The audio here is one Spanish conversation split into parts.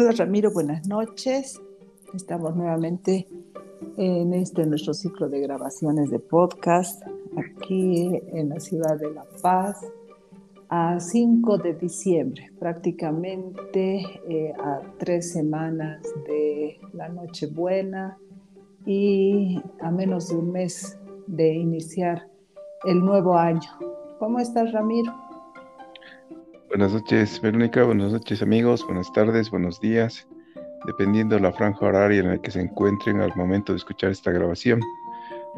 Hola Ramiro, buenas noches. Estamos nuevamente en este nuestro ciclo de grabaciones de podcast aquí en la ciudad de La Paz a 5 de diciembre, prácticamente eh, a tres semanas de la Nochebuena y a menos de un mes de iniciar el nuevo año. ¿Cómo estás, Ramiro? Buenas noches, Verónica. Buenas noches, amigos. Buenas tardes, buenos días, dependiendo de la franja horaria en la que se encuentren al momento de escuchar esta grabación.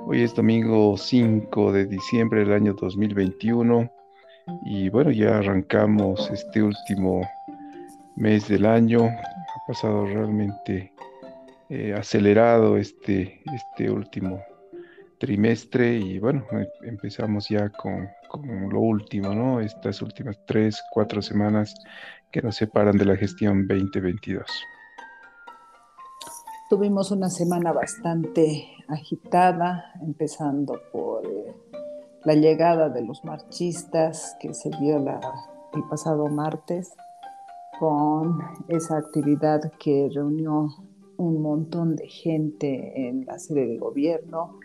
Hoy es domingo 5 de diciembre del año 2021 y bueno, ya arrancamos este último mes del año. Ha pasado realmente eh, acelerado este, este último trimestre y bueno, em, empezamos ya con, lo último, ¿no? Estas últimas tres, cuatro semanas que nos separan de la gestión 2022. Tuvimos una semana bastante agitada, empezando por eh, la llegada de los marchistas que se dio el pasado martes con esa actividad que reunió un montón de gente en la sede de gobierno,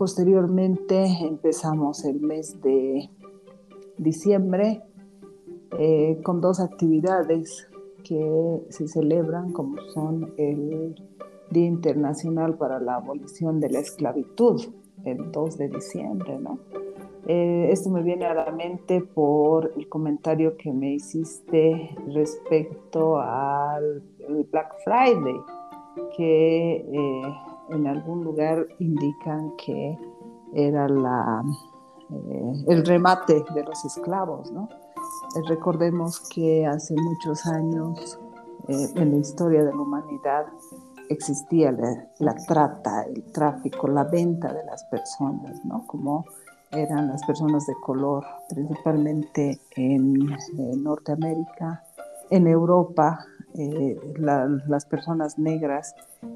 Posteriormente empezamos el mes de diciembre eh, con dos actividades que se celebran como son el Día Internacional para la Abolición de la Esclavitud, el 2 de diciembre, ¿no? Eh, esto me viene a la mente por el comentario que me hiciste respecto al Black Friday, que eh, en algún lugar indican que era la, eh, el remate de los esclavos, ¿no? Eh, recordemos que hace muchos años eh, en la historia de la humanidad existía la, trata, el tráfico, la venta de las personas, ¿no? Como eran las personas de color, principalmente en Norteamérica, en Europa, eh, las personas negras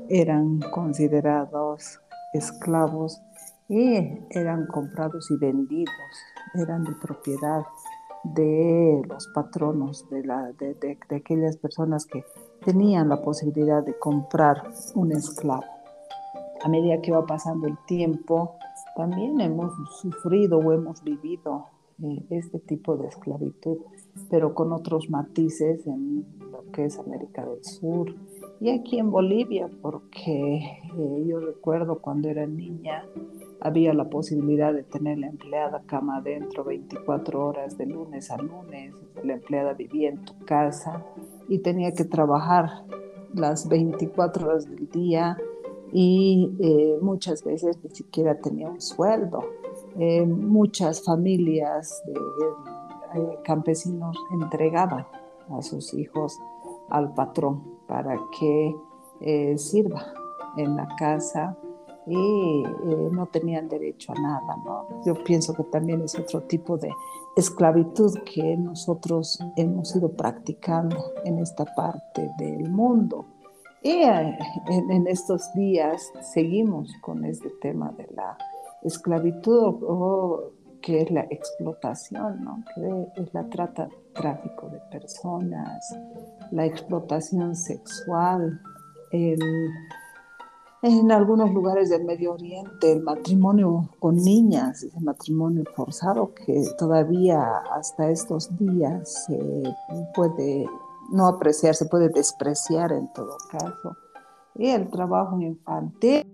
eran considerados esclavos y eran comprados y vendidos, eran de propiedad de los patronos, de, la, de, de, aquellas personas que tenían la posibilidad de comprar un esclavo. A medida que va pasando el tiempo, también hemos sufrido o hemos vivido eh, este tipo de esclavitud, pero con otros matices en lo que es América del Sur y aquí en Bolivia, porque eh, yo recuerdo cuando era niña había la posibilidad de tener la empleada cama adentro 24 horas de lunes a lunes, la empleada vivía en tu casa y tenía que trabajar las 24 horas del día y eh, muchas veces ni siquiera tenía un sueldo. Eh, muchas familias de eh, campesinos entregaban a sus hijos al patrón para que eh, sirva en la casa y no tenían derecho a nada. Yo pienso que también es otro tipo de esclavitud que nosotros hemos ido practicando en esta parte del mundo. Y en estos días seguimos con este tema de la esclavitud o que es la explotación, ¿no? que es la trata, tráfico de personas, la explotación sexual, en algunos lugares del Medio Oriente el matrimonio con niñas, el matrimonio forzado que todavía hasta estos días se puede no apreciar, se puede despreciar en todo caso, y el trabajo infantil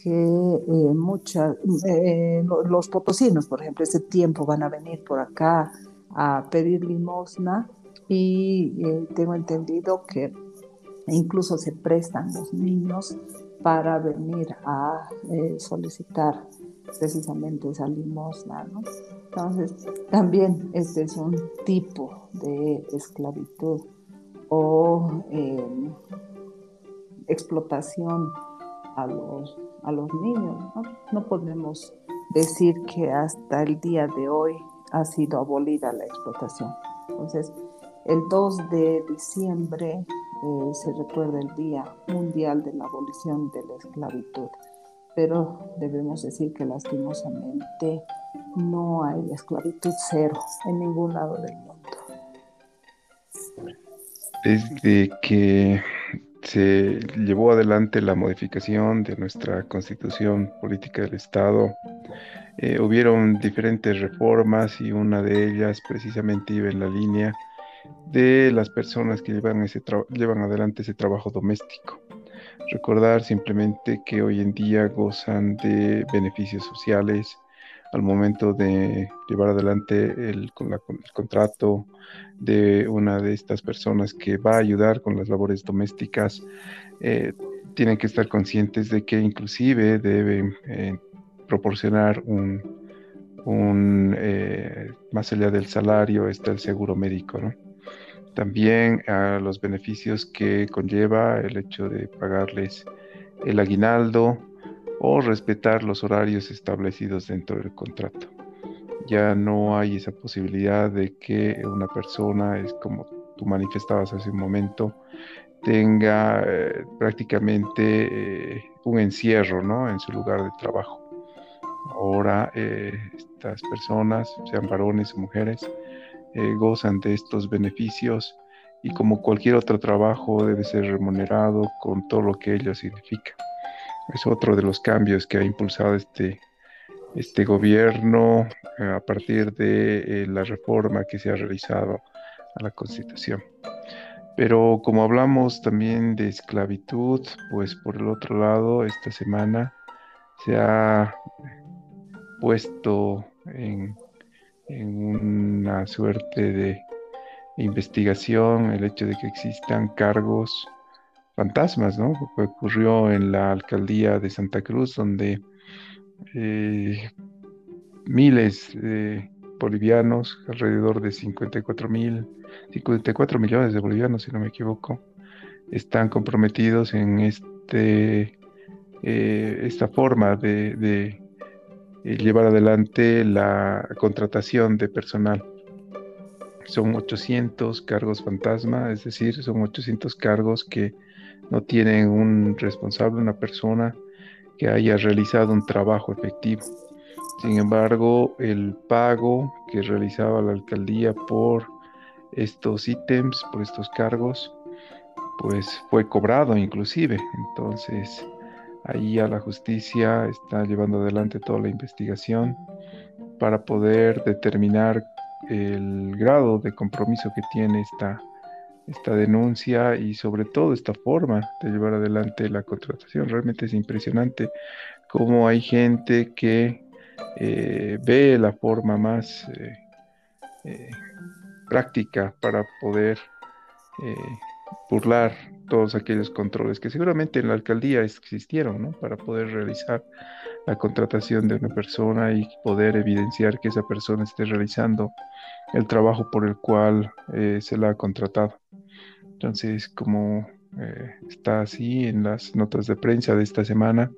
que eh, muchas, eh, los potosinos, por ejemplo, ese tiempo van a venir por acá a pedir limosna y eh, tengo entendido que incluso se prestan los niños para venir a solicitar precisamente esa limosna. Entonces, también este es un tipo de esclavitud o explotación a los, a los niños. ¿no? podemos decir que hasta el día de hoy ha sido abolida la explotación. Entonces, el 2 de diciembre eh, se recuerda el Día Mundial de la Abolición de la Esclavitud, pero debemos decir que lastimosamente no hay esclavitud cero en ningún lado del mundo. desde que se llevó adelante la modificación de nuestra constitución política del Estado, eh, hubieron diferentes reformas y una de ellas precisamente iba en la línea de las personas que llevan, ese llevan adelante ese trabajo doméstico. Recordar simplemente que hoy en día gozan de beneficios sociales al momento de llevar adelante el, el contrato de una de estas personas que va a ayudar con las labores domésticas. Eh, tienen que estar conscientes de que inclusive deben eh, proporcionar un, eh, más allá del salario está el seguro médico. También a los beneficios que conlleva el hecho de pagarles el aguinaldo o respetar los horarios establecidos dentro del contrato. Ya no hay esa posibilidad de que una persona, es como tú manifestabas hace un momento, tenga eh, prácticamente eh, un encierro ¿no? en su lugar de trabajo. Ahora eh, estas personas, sean varones o mujeres, gozan de estos beneficios y como cualquier otro trabajo debe ser remunerado con todo lo que ello significa. Es otro de los cambios que ha impulsado este, este gobierno eh, a partir de eh, la reforma que se ha realizado a la Constitución. Pero como hablamos también de esclavitud, pues por el otro lado, esta semana se ha puesto en en una suerte de investigación el hecho de que existan cargos fantasmas, ¿no? Ocurrió en la alcaldía de Santa Cruz, donde eh, miles de bolivianos, alrededor de 54 mil, 54 millones de bolivianos, si no me equivoco, están comprometidos en este, eh, esta forma de llevar adelante la contratación de personal. Son 800 cargos fantasma, es decir, son 800 cargos que no tienen un responsable, una persona que haya realizado un trabajo efectivo. Sin embargo, el pago que realizaba la alcaldía por estos ítems, por estos cargos, pues fue cobrado inclusive. Entonces, Ahí a la justicia está llevando adelante toda la investigación para poder determinar el grado de compromiso que tiene esta, esta denuncia y sobre todo esta forma de llevar adelante la contratación. Realmente es impresionante cómo hay gente que eh, ve la forma más eh, eh, práctica para poder burlar todos aquellos controles que seguramente en la alcaldía existieron, ¿no? Para poder realizar la contratación de una persona y poder evidenciar que esa persona esté realizando el trabajo por el cual eh, se la ha contratado. Entonces, como eh, está así en las notas de prensa de esta semana,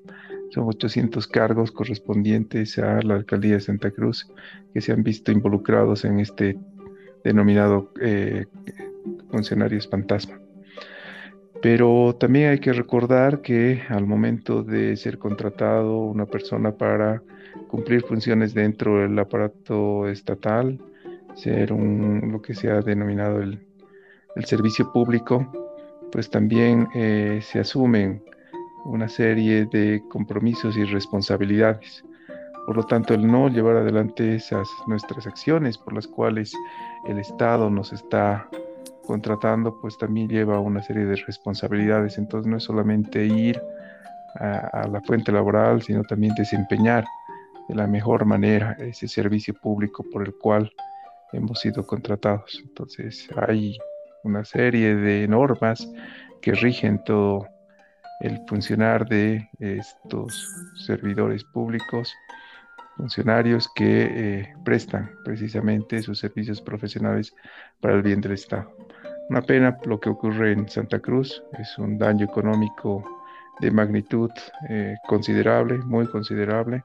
son 800 cargos correspondientes a la alcaldía de Santa Cruz que se han visto involucrados en este denominado eh, funcionarios fantasma. Pero también hay que recordar que al momento de ser contratado una persona para cumplir funciones dentro del aparato estatal, ser un, lo que se ha denominado el, servicio público, pues también eh, se asumen una serie de compromisos y responsabilidades. Por lo tanto, el no llevar adelante esas nuestras acciones por las cuales el Estado nos está contratando, pues también lleva una serie de responsabilidades. Entonces no es solamente ir a, la fuente laboral, sino también desempeñar de la mejor manera ese servicio público por el cual hemos sido contratados. Entonces hay una serie de normas que rigen todo el funcionar de estos servidores públicos, funcionarios que eh, prestan precisamente sus servicios profesionales para el bien del Estado. Una pena lo que ocurre en Santa Cruz, es un daño económico de magnitud eh, considerable, muy considerable.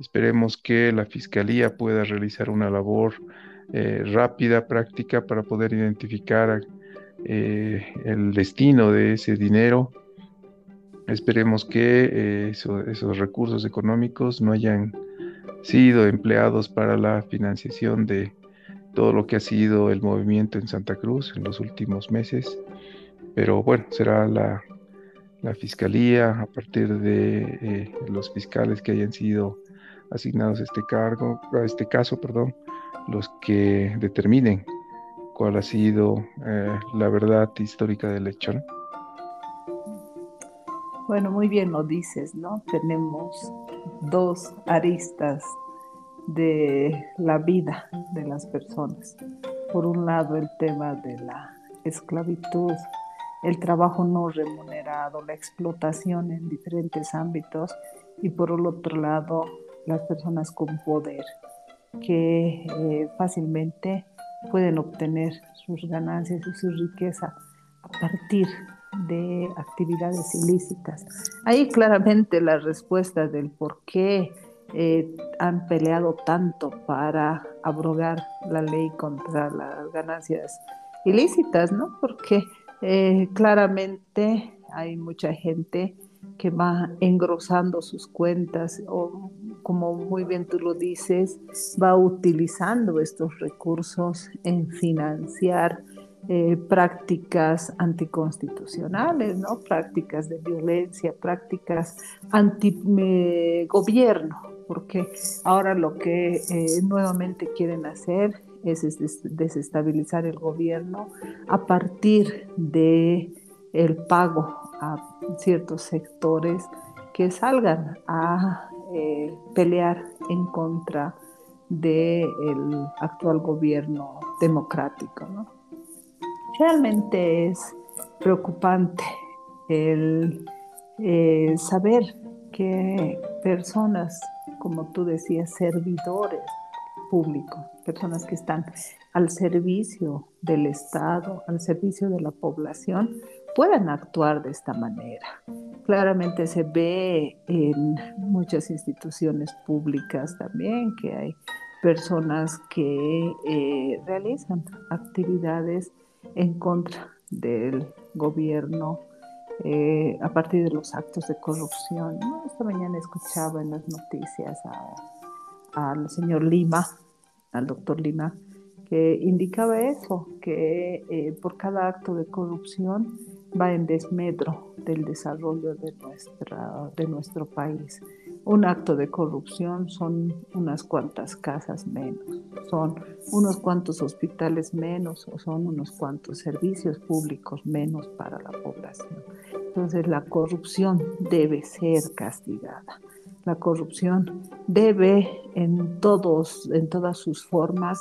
Esperemos que la Fiscalía pueda realizar una labor eh, rápida, práctica, para poder identificar eh, el destino de ese dinero. Esperemos que esos recursos económicos no hayan sido empleados para la financiación de todo lo que ha sido el movimiento en Santa Cruz en los últimos meses pero bueno, será la, fiscalía a partir de eh, los fiscales que hayan sido asignados a este cargo, a este caso, perdón, los que determinen cuál ha sido eh, la verdad histórica del hecho. Bueno, muy bien lo dices, ¿no? Tenemos dos aristas de la vida de las personas. Por un lado, el tema de la esclavitud, el trabajo no remunerado, la explotación en diferentes ámbitos y por el otro lado, las personas con poder que eh, fácilmente pueden obtener sus ganancias y su riqueza a partir de actividades ilícitas. Ahí claramente la respuesta del por qué eh, han peleado tanto para abrogar la ley contra las ganancias ilícitas, ¿no? Porque eh, claramente hay mucha gente que va engrosando sus cuentas o como muy bien tú lo dices, va utilizando estos recursos en financiar eh, prácticas anticonstitucionales, ¿no? prácticas de violencia, prácticas anti-gobierno, porque ahora lo que eh, nuevamente quieren hacer es desestabilizar el gobierno a partir de el pago a ciertos sectores que salgan a eh, pelear en contra del actual gobierno democrático. Realmente es preocupante el eh, saber que personas, como tú decías, servidores públicos, personas que están al servicio del Estado, al servicio de la población, puedan actuar de esta manera. Claramente se ve en muchas instituciones públicas también que hay personas que eh, realizan actividades en contra del gobierno eh, a partir de los actos de corrupción. Esta mañana escuchaba en las noticias al señor Lima, al doctor Lima, que indicaba eso, que eh, por cada acto de corrupción va en desmedro del desarrollo de, nuestra, de nuestro país un acto de corrupción son unas cuantas casas menos, son unos cuantos hospitales menos o son unos cuantos servicios públicos menos para la población. Entonces la corrupción debe ser castigada. La corrupción debe en, todos, en todas sus formas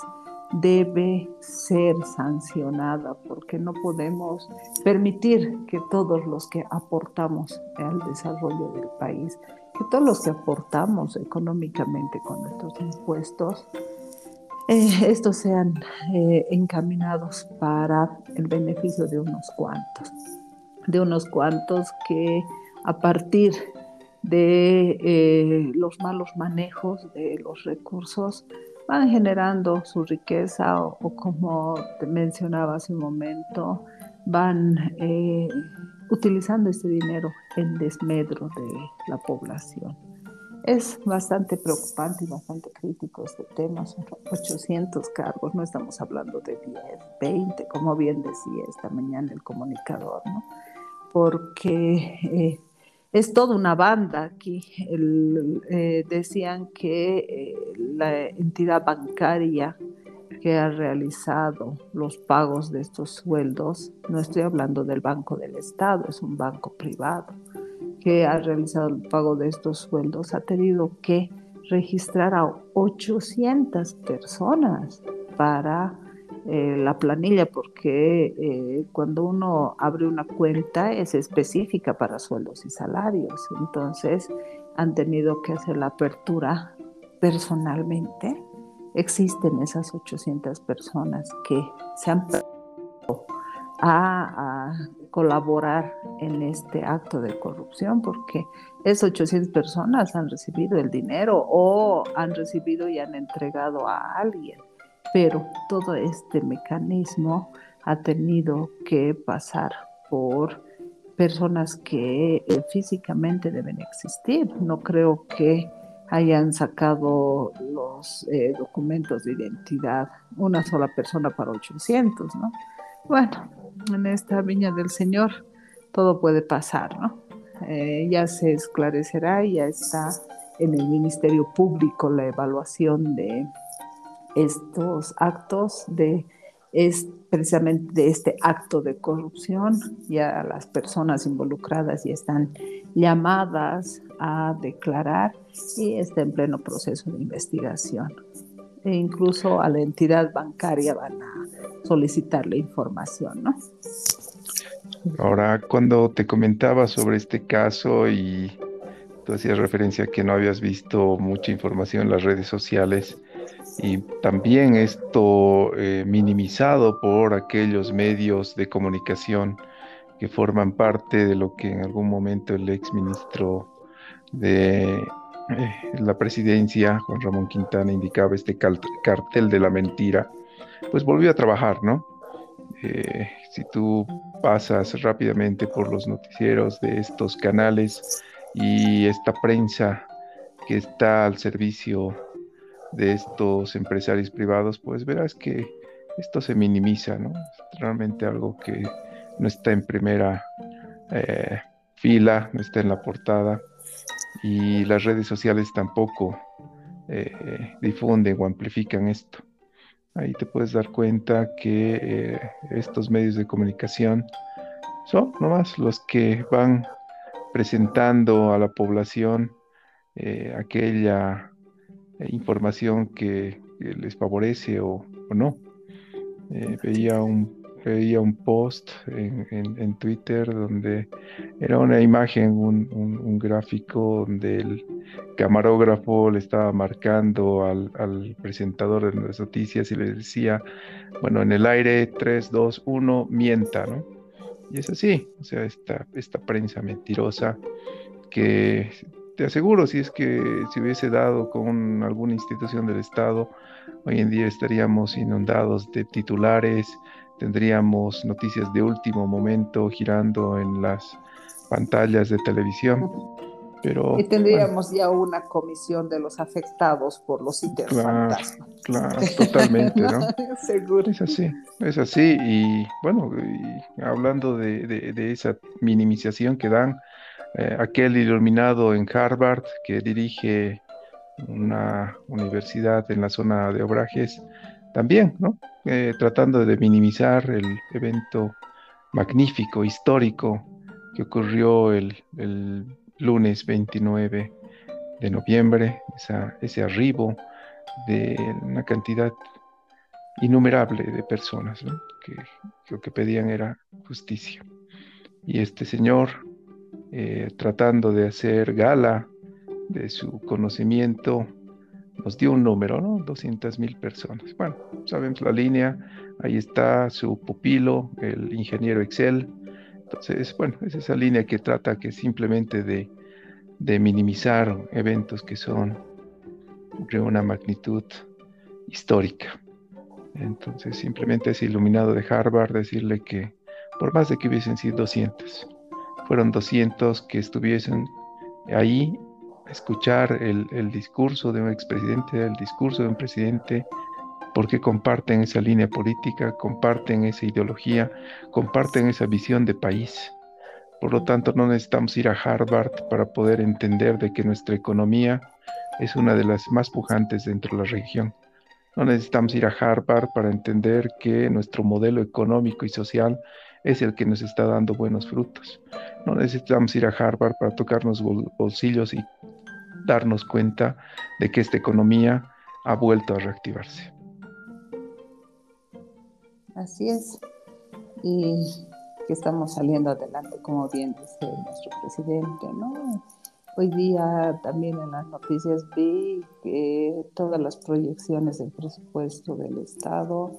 debe ser sancionada porque no podemos permitir que todos los que aportamos al desarrollo del país que todos los que aportamos económicamente con nuestros impuestos, eh, estos sean eh, encaminados para el beneficio de unos cuantos, de unos cuantos que a partir de eh, los malos manejos de los recursos van generando su riqueza o, o como te mencionaba hace un momento, van utilizando este dinero en desmedro de la población. Es bastante preocupante y bastante crítico este tema. Son 800 cargos, no estamos hablando de 10, 20, como bien decía esta mañana el comunicador, ¿no? Porque eh, es toda una banda aquí. Eh, decían que eh, la entidad bancaria que ha realizado los pagos de estos sueldos, no estoy hablando del Banco del Estado, es un banco privado, que ha realizado el pago de estos sueldos, ha tenido que registrar a 800 personas para eh, la planilla, porque eh, cuando uno abre una cuenta es específica para sueldos y salarios. Entonces han tenido que hacer la apertura personalmente existen esas 800 personas que se han a, a, colaborar en este acto de corrupción porque esas 800 personas han recibido el dinero o han recibido y han entregado a alguien, pero todo este mecanismo ha tenido que pasar por personas que eh, físicamente deben existir. No creo que hayan sacado los eh, documentos de identidad una sola persona para 800, ¿no? Bueno, en esta viña del Señor todo puede pasar, ¿no? Eh, ya se esclarecerá, ya está en el Ministerio Público la evaluación de estos actos de es precisamente de este acto de corrupción. Ya las personas involucradas ya están llamadas a declarar y está en pleno proceso de investigación. E incluso a la entidad bancaria van a solicitarle información, ¿no? Ahora, cuando te comentaba sobre este caso y tú hacías referencia a que no habías visto mucha información en las redes sociales, y también esto eh, minimizado por aquellos medios de comunicación que forman parte de lo que en algún momento el ex ministro de eh, la presidencia, Juan Ramón Quintana, indicaba este cartel de la mentira, pues volvió a trabajar, ¿no? Eh, si tú pasas rápidamente por los noticieros de estos canales y esta prensa que está al servicio de estos empresarios privados, pues verás que esto se minimiza, ¿no? Es realmente algo que no está en primera eh, fila, no está en la portada y las redes sociales tampoco eh, difunden o amplifican esto. Ahí te puedes dar cuenta que eh, estos medios de comunicación son nomás los que van presentando a la población aquella información que, les favorece o, no. Eh, veía, un, veía un post en, Twitter donde era una imagen, un, gráfico donde el camarógrafo le estaba marcando al, al, presentador de las noticias y le decía, bueno, en el aire 3, 2, 1, mienta, ¿no? Y es así, o sea, esta, esta prensa mentirosa que te aseguro, si es que se hubiese dado con alguna institución del Estado, hoy en día estaríamos inundados de titulares, tendríamos noticias de último momento girando en las pantallas de televisión. Pero, y tendríamos ya una comisión de los afectados por los interfantasmas. Claro, totalmente, ¿no? Seguro. Es así, es así. Y bueno, hablando de, de esa minimización que dan, eh, aquel iluminado en Harvard que dirige una universidad en la zona de Obrajes, también, ¿no? Eh, tratando de minimizar el evento magnífico, histórico, que ocurrió el, lunes 29 de noviembre, ese arribo de una cantidad innumerable de personas que, que lo que pedían era justicia. Y este señor eh, tratando de hacer gala de su conocimiento, nos dio un número, ¿no? 200 mil personas. Bueno, sabemos la línea, ahí está su pupilo, el ingeniero Excel. Entonces, bueno, es esa línea que trata que simplemente de, de minimizar eventos que son de una magnitud histórica. Entonces, simplemente ese iluminado de Harvard decirle que por más de que hubiesen sido 200, fueron 200 que estuviesen ahí escuchar el, discurso de un expresidente, el discurso de un presidente, porque comparten esa línea política, comparten esa ideología, comparten esa visión de país. Por lo tanto, no necesitamos ir a Harvard para poder entender de que nuestra economía es una de las más pujantes dentro de la región. No necesitamos ir a Harvard para entender que nuestro modelo económico y social es el que nos está dando buenos frutos. No necesitamos ir a Harvard para tocarnos bolsillos y darnos cuenta de que esta economía ha vuelto a reactivarse. Así es. Y que estamos saliendo adelante, como bien dice nuestro presidente, ¿no? Hoy día también en las noticias vi que todas las proyecciones del presupuesto del Estado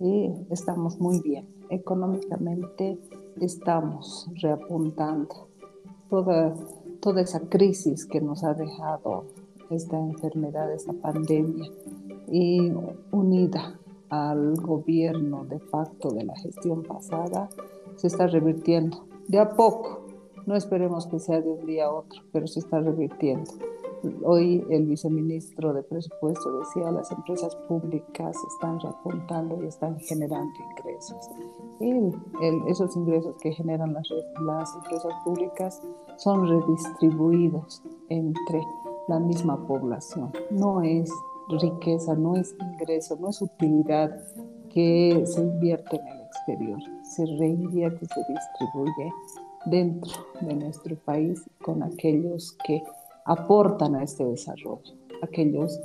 y estamos muy bien económicamente estamos reapuntando. Toda, toda esa crisis que nos ha dejado esta enfermedad, esta pandemia, y unida al gobierno de facto de la gestión pasada, se está revirtiendo de a poco. No esperemos que sea de un día a otro, pero se está revirtiendo. Hoy el viceministro de Presupuesto decía las empresas públicas están reapuntando y están generando ingresos. Y esos ingresos que generan las, las empresas públicas son redistribuidos entre la misma población. No es riqueza, no es ingreso, no es utilidad que se invierte en el exterior, se reinvierte, se distribuye dentro de nuestro país con aquellos que aportan a este desarrollo, aquellos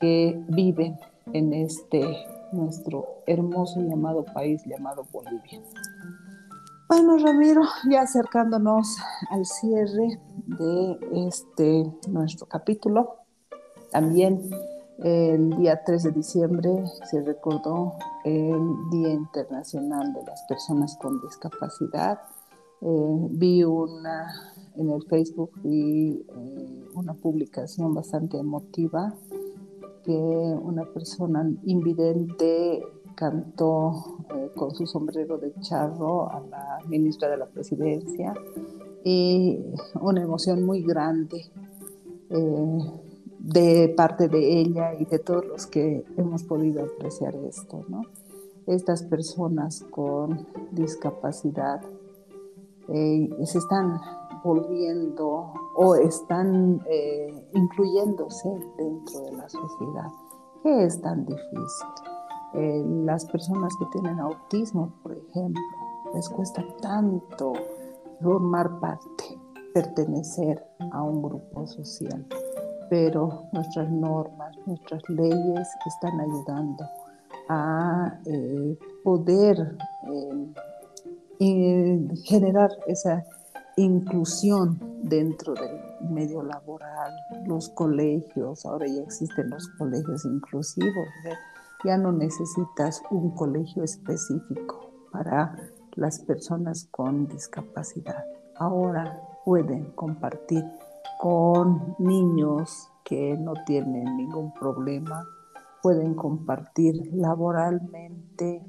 que viven en este nuestro hermoso llamado país llamado Bolivia. Bueno, Ramiro, ya acercándonos al cierre de este nuestro capítulo, también el día 3 de diciembre se recordó el Día Internacional de las Personas con Discapacidad. Eh, vi una en el Facebook vi eh, una publicación bastante emotiva que una persona invidente cantó eh, con su sombrero de charro a la ministra de la presidencia y una emoción muy grande eh, de parte de ella y de todos los que hemos podido apreciar esto, ¿no? Estas personas con discapacidad se están volviendo o están eh, incluyéndose dentro de la sociedad. ¿Qué es tan difícil? Eh, las personas que tienen autismo, por ejemplo, les cuesta tanto formar parte, pertenecer a un grupo social, pero nuestras normas, nuestras leyes están ayudando a eh, poder generar esa inclusión dentro del medio laboral, los colegios, ahora ya existen los colegios inclusivos, ya no necesitas un colegio específico para las personas con discapacidad. Ahora pueden compartir con niños que no tienen ningún problema, pueden compartir laboralmente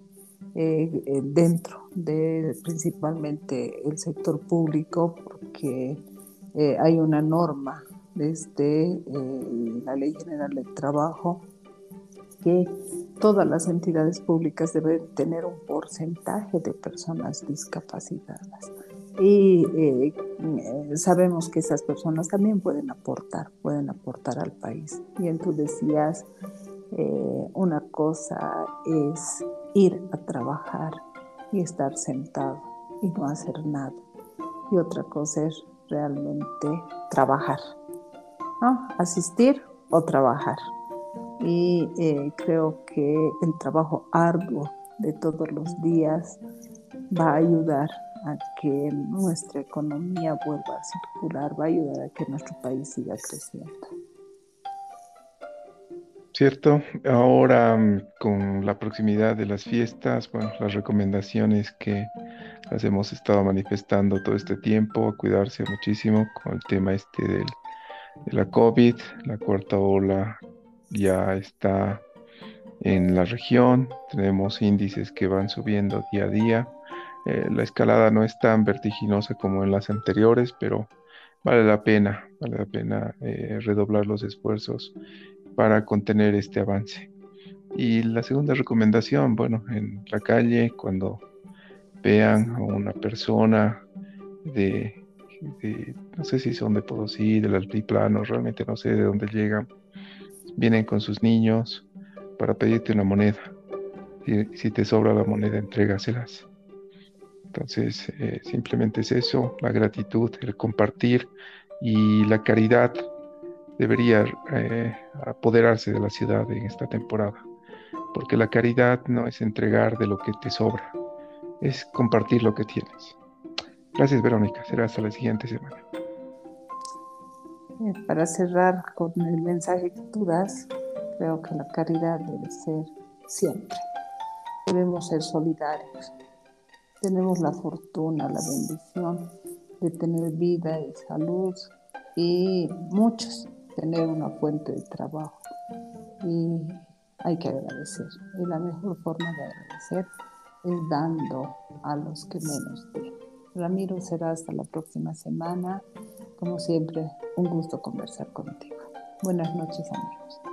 eh, eh, dentro de principalmente el sector público, porque eh, hay una norma desde la Ley General del Trabajo que todas las entidades públicas deben tener un porcentaje de personas discapacitadas. Y sabemos que esas personas también pueden aportar, pueden aportar al país. Bien, tú decías, una cosa es ir a trabajar y estar sentado y no hacer nada. Y otra cosa es realmente trabajar, ¿no? Asistir o trabajar. Y eh, creo que el trabajo arduo de todos los días va a ayudar a que nuestra economía vuelva a circular, va a ayudar a que nuestro país siga creciendo. Cierto, ahora mm, con la proximidad de las fiestas, bueno, las recomendaciones que las hemos estado manifestando todo este tiempo, a cuidarse muchísimo con el tema este del, de la COVID, la cuarta ola ya está en la región, tenemos índices que van subiendo día a día, eh, la escalada no es tan vertiginosa como en las anteriores, pero vale la pena, vale la pena eh, redoblar los esfuerzos para contener este avance. Y la segunda recomendación, bueno, en la calle, cuando vean a una persona de, no sé si son de Potosí, del altiplano, realmente no sé de dónde llegan, vienen con sus niños para pedirte una moneda. Y si te sobra la moneda, entrégaselas. Entonces, eh, simplemente es eso, la gratitud, el compartir y la caridad debería eh, apoderarse de la ciudad en esta temporada, porque la caridad no es entregar de lo que te sobra, es compartir lo que tienes. Gracias Verónica, será hasta la siguiente semana. Eh, para cerrar con el mensaje que tú das, creo que la caridad debe ser siempre. Debemos ser solidarios. Tenemos la fortuna, la bendición de tener vida y salud y muchos tener una fuente de trabajo. Y hay que agradecer. Y la mejor forma de agradecer es dando a los que menos tienen. Ramiro, será hasta la próxima semana. Como siempre, un gusto conversar contigo. Buenas noches amigos.